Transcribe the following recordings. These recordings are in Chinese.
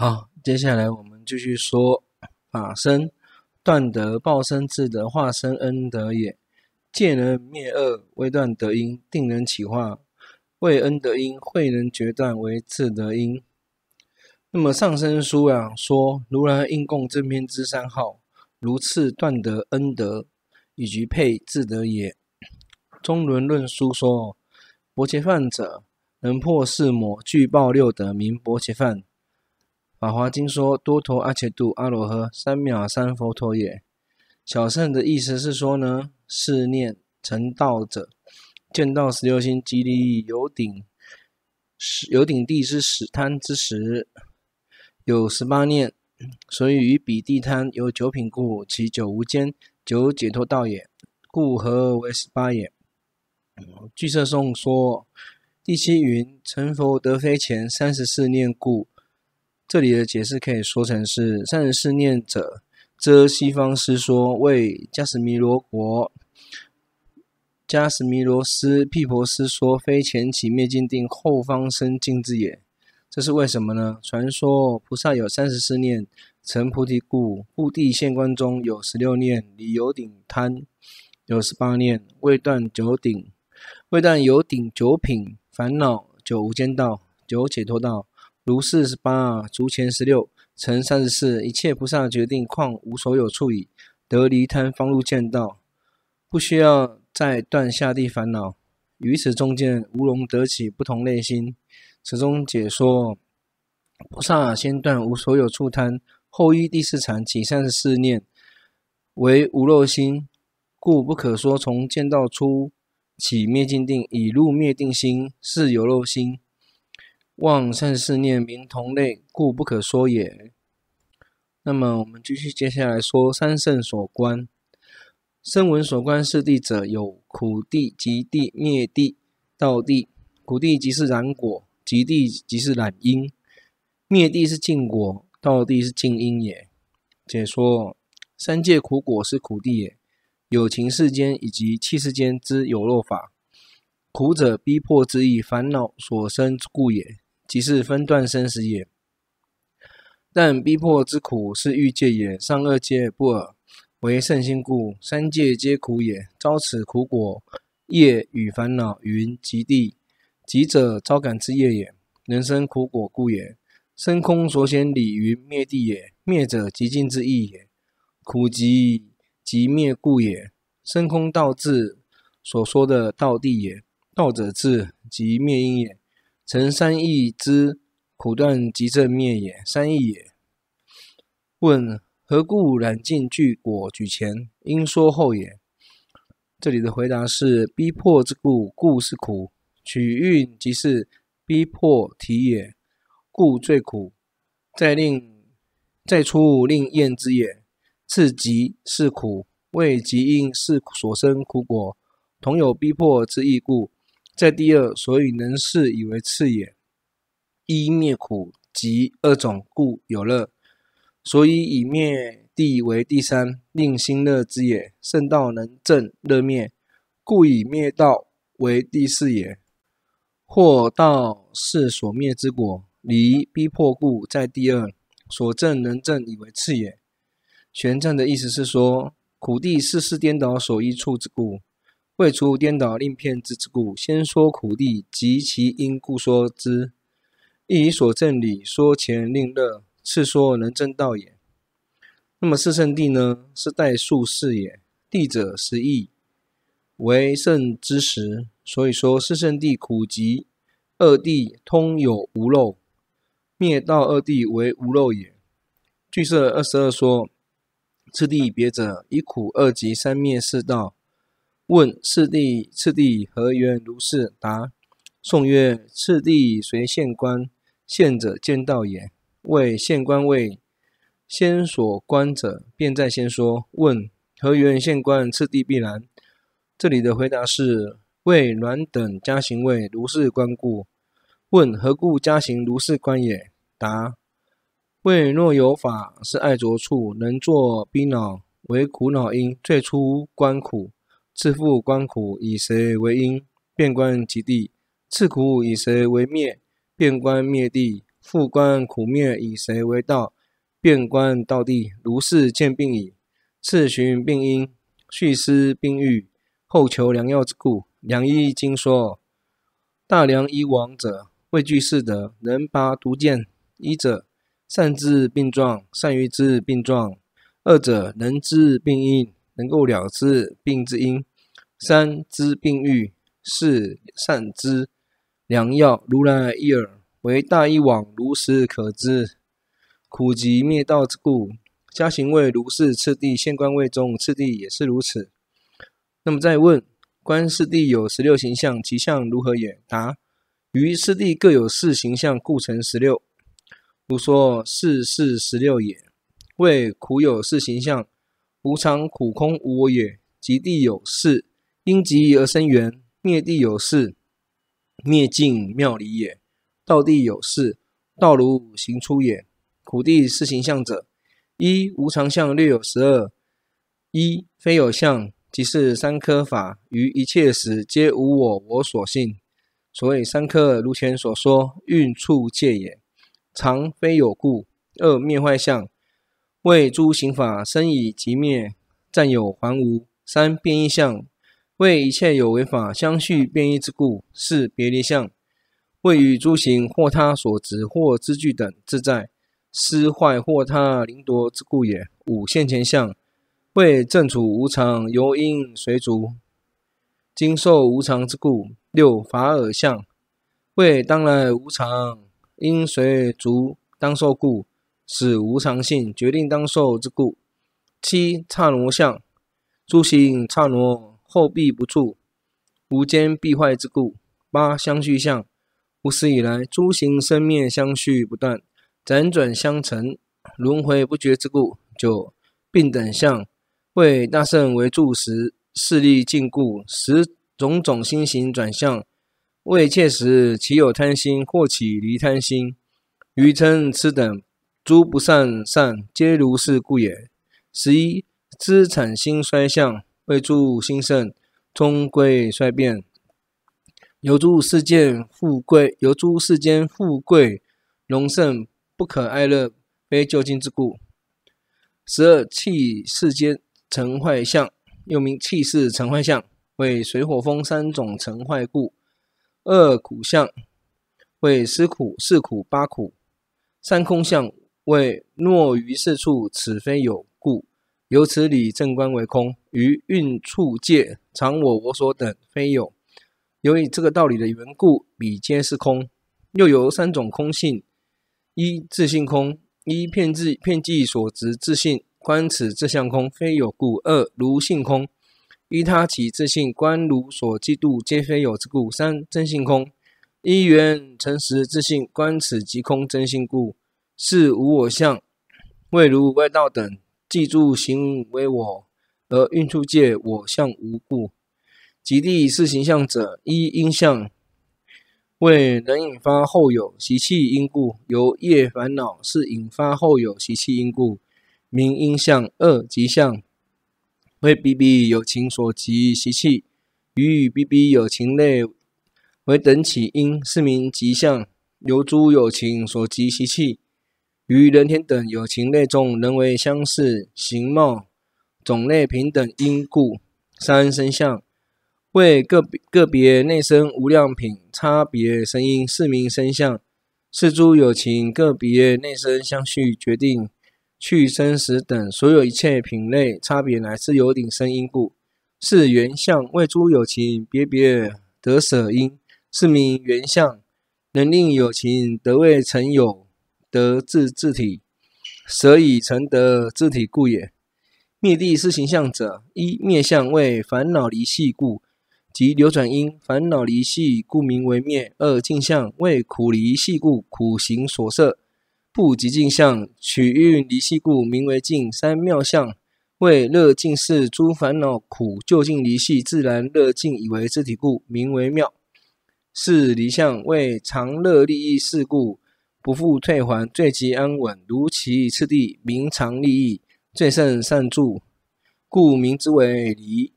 好，接下来我们继续说法身，断得报身智德化身恩德也。戒人灭恶，为断德因；定能起化，为恩德因；慧能决断，为智德因。那么上生书啊说，如来应供正篇之三号，如次断得恩德，以及配智德也。中伦论书说，薄伽梵者，能破四魔，具报六德，名薄伽梵。法华经说，多陀阿伽度阿罗呵，三藐三佛陀也。小乘的意思是说呢，是念成道者，见到十六星及离有顶，有顶地之始贪之时。有十八念，所以于彼地贪有九品故，其九无间，九解脱道也，故合为十八也。俱舍颂说，第七云成佛得非前三十四念故，这里的解释可以说成是三十四念者，遮西方师说为迦湿弥罗国，迦湿弥罗斯毗婆斯说非前起灭尽定，后方生净智也。这是为什么呢？传说菩萨有三十四念成菩提故，故地现观中有十六念离有顶贪，有十八念未断九顶，未断有顶九品烦恼，九无间道，九解脱道，如四十八足前十六乘三十四，一切菩萨决定况无所有处矣，得离贪方入见道，不需要再断下地烦恼。于此中间无容得起不同类心。此中解说，菩萨先断无所有处贪，后依第四禅起三十四念，为无漏心，故不可说从见道初起灭尽定，以入灭定心是有漏心。望三十四念名同类，故不可说也。那么我们继续接下来说三圣所观，声闻所观四谛者有苦谛、集谛、灭谛、道谛。苦谛即是染果。极地即是染因，灭地是净果，道地是净因也。解说三界苦果是苦地也，有情世间以及器世间之有漏法，苦者逼迫之意，烦恼所生故也，即是分段生死也。但逼迫之苦是欲界也，上二界不尔，为圣心故，三界皆苦也。遭此苦果，业与烦恼云极地。集者招感之业也，人生苦果故也。生空所显理云灭地也，灭者极尽之意也。苦集即灭故也。生空道智所说的道地也，道者智即灭因也。成三义之苦断即正灭也，三义也。问何故染尽具果举前，应说后也？这里的回答是：逼迫之故，故是苦。取蕴即是逼迫体也，故最苦。再令再出令厌之也。次集是苦，谓集因是所生苦果，同有逼迫之意故。在第二，所以能是以为次也。一灭苦集二种，故有乐。所以以灭地为第三，令心乐之也。圣道能正乐灭，故以灭道为第四也。或道是所灭之果，离逼迫故，在第二所正能正以为次也。玄赞的意思是说，苦地是世颠倒所依处之故，未出颠倒令骗之之故，先说苦谛及其因故说之，亦以所证理说前令乐，次说能证道也。那么四圣谛呢，是代数四也，谛者十义，为圣之时。所以说，四圣谛苦集二谛通有无漏，灭道二谛为无漏也。俱舍二十二说，次第别者，一苦二集三灭四道。问四谛次第何缘如是？答：宋曰：次第随现官，现者见道也。谓现官为，先所观者，便在先说。问何缘现官次第必然？这里的回答是。为阮等家行位如是观故。问何故家行如是观也？答：为若有法是爱着处，能作逼恼为苦恼因，最初观苦，次复观苦以谁为因，变观极地；次苦以谁为灭，变观灭地；复观苦灭，以谁为道？变观道地，如是见病矣。次寻病因，续思病愈，后求良药之故。良医经说：大良医王者，位具四德，能拔毒箭。一者，善治病状，善于治病状；二者，能知病因，能够了知病之因；三知病愈；四善知良药。如来一耳，为大医往，如实可知。苦集灭道之故，家行位如是次第，现官位中次第也是如此。那么再问，观四谛有十六形象，其相如何也？答：于四谛各有四形象，故成十六。如说四四十六也。谓苦有四形象，无常、苦、空、无我也。即地有四，因极而生缘；灭地有四，灭尽妙理也。道地有四，道如行出也。苦地是行相者：一无常相略有十二。一非有相，即是三科法，于一切时皆无我，我所性。所谓三科，如前所说，运处界也。常非有故。二灭坏相，谓诸行法生已即灭，暂有还无。三变异相，为一切有为法相续变异之故。是别离相，谓与诸行或他所执或之具等自在。失坏或他凌夺之故也。五现前相，为正处无常，由因随逐，经受无常之故。六法尔相，为当来无常，因随逐当受故，使无常性决定当受之故。七刹那相，诸行刹那后必不住，无间必坏之故。八相续相，无始以来诸行生灭相续不断。辗转相成，轮回不绝之故。九病等相，谓大圣为住时，势力尽故，十种种心行转向，未切时，其有贪心，或起离贪心，愚嗔痴等诸不善善，皆如是故也。十一资产兴衰相，为诸兴盛，终归衰变。由诸世间富贵，由诸世间富贵荣盛。不可爱乐，非究竟之故。十二气世间成坏相，又名气世成坏相，为水火风三种成坏故。二苦相，为思苦、四苦、八苦。三空相，为若于是处，此非有。由此理正观为空，于运处界常我我所等非有。由于这个道理的缘故，彼皆是空。又有三种空性。一自性空，一遍计遍计所执自性，观此自相空，非有故。二如性空，依他起自性，观如所计度，皆非有之故。三真性空，依缘成实自性，观此即空真性故。四无我相，谓如外道等计诸行为我，而运出界我相无故。即地是形象者，一因相。为能引发后有习气因故，由业烦恼是引发后有习气因故，名因相。二集相，为彼彼有情所集习气，与与彼彼有情类为等起因，是名集相。由诸有情所集习气，于人天等有情类中，人为相似，形貌种类平等因故。三生相。为个个别内生无量品差别生因，是名生相。是诸有情个别内生相续决定去生死等所有一切品类差别乃是有顶生因故。是缘相。为诸有情别别得舍因，是名缘相。能令有情得未曾有得自自体，舍以成得自体故也。灭谛四行象者，一灭相为烦恼离系故。即流转因，烦恼离系，故名为灭。二尽相为苦离系故，苦行所摄，不即尽相，取蕴离系故，名为尽。三妙相为乐尽世，诸烦恼苦究竟离系，自然乐尽以为自体故，名为妙。四离相为常乐利益事故，不复退还，最极安稳，如其次第，名常利益，最胜善助，故名之为离。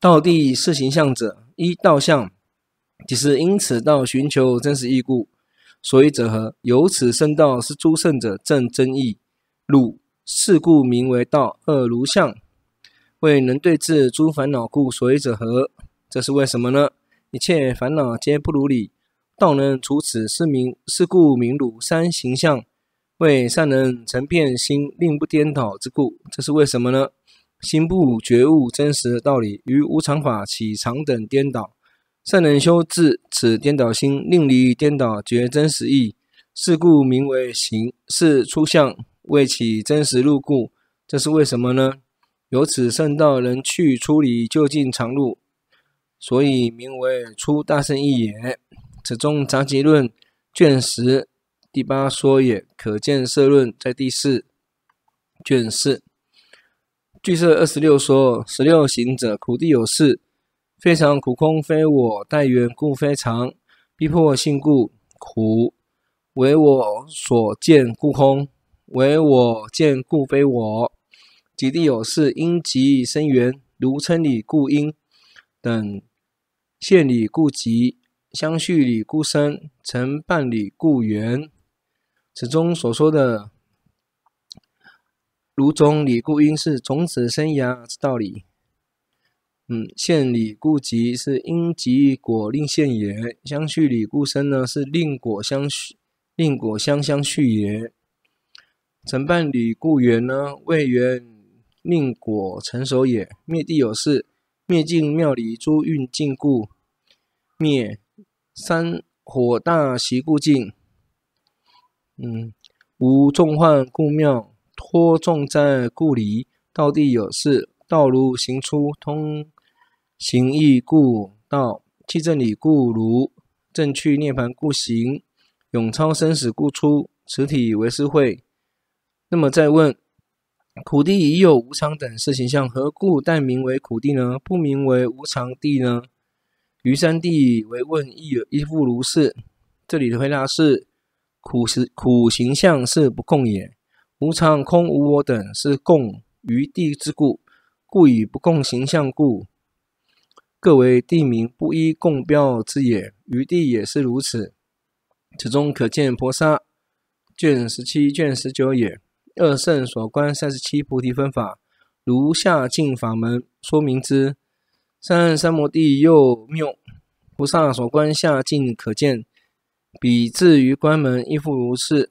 道谛四行相者，一道相，即是因此道寻求真实义故。所以者何？由此生道是诸圣者正真义路，是故名为道。二如相，为能对治诸烦恼故。所以者何？这是为什么呢？一切烦恼皆不如理，道能除此，是名是故名如。三行相，为善能成遍心，令不颠倒之故。这是为什么呢？心不觉悟真实的道理，于无常法起常等颠倒。善能修治此颠倒心，令离颠倒觉真实义，是故名为行。是出相为起真实路故。这是为什么呢？由此圣道能去出离究竟常路，所以名为出大圣意也。此中杂集论卷十第八说也。可见色论在第四卷四。俱舍二十六说十六行者苦地有四。非常苦空非我待缘故非常，逼迫性故苦，为我所见故空，为我见故非我。及地有四因集生缘，如称理故因等，现理故集，相续理故生，成伴理故缘。此中所说的如种理故因是种子生芽之道理。嗯，现理故集是因集果令现也，相续理故生呢是令果相续，令果相相续也。成伴理故缘呢未缘令果成熟也。灭地有事，灭尽庙里诸蕴尽故灭，三火大习故尽。嗯，无众患故妙，脱众灾故离。道地有事，道如行出通。行义故道，气正理故如，正去涅槃故行，永超生死故出。此体为是会。那么再问：苦地已有无常等四行相，何故但名为苦地呢？不名为无常地呢？余三地为问亦亦复如是。这里的回答是：苦实苦形象是不共也，无常空无我等是共于地之故，故以不共形象故。各为地名不依共标之也，余地也是如此。此中可见菩萨卷十七、卷十九也。二圣所观三十七菩提分法，如下尽法门说明之。三三摩地又谬，菩萨所观下尽可见，彼至于关门亦复如是。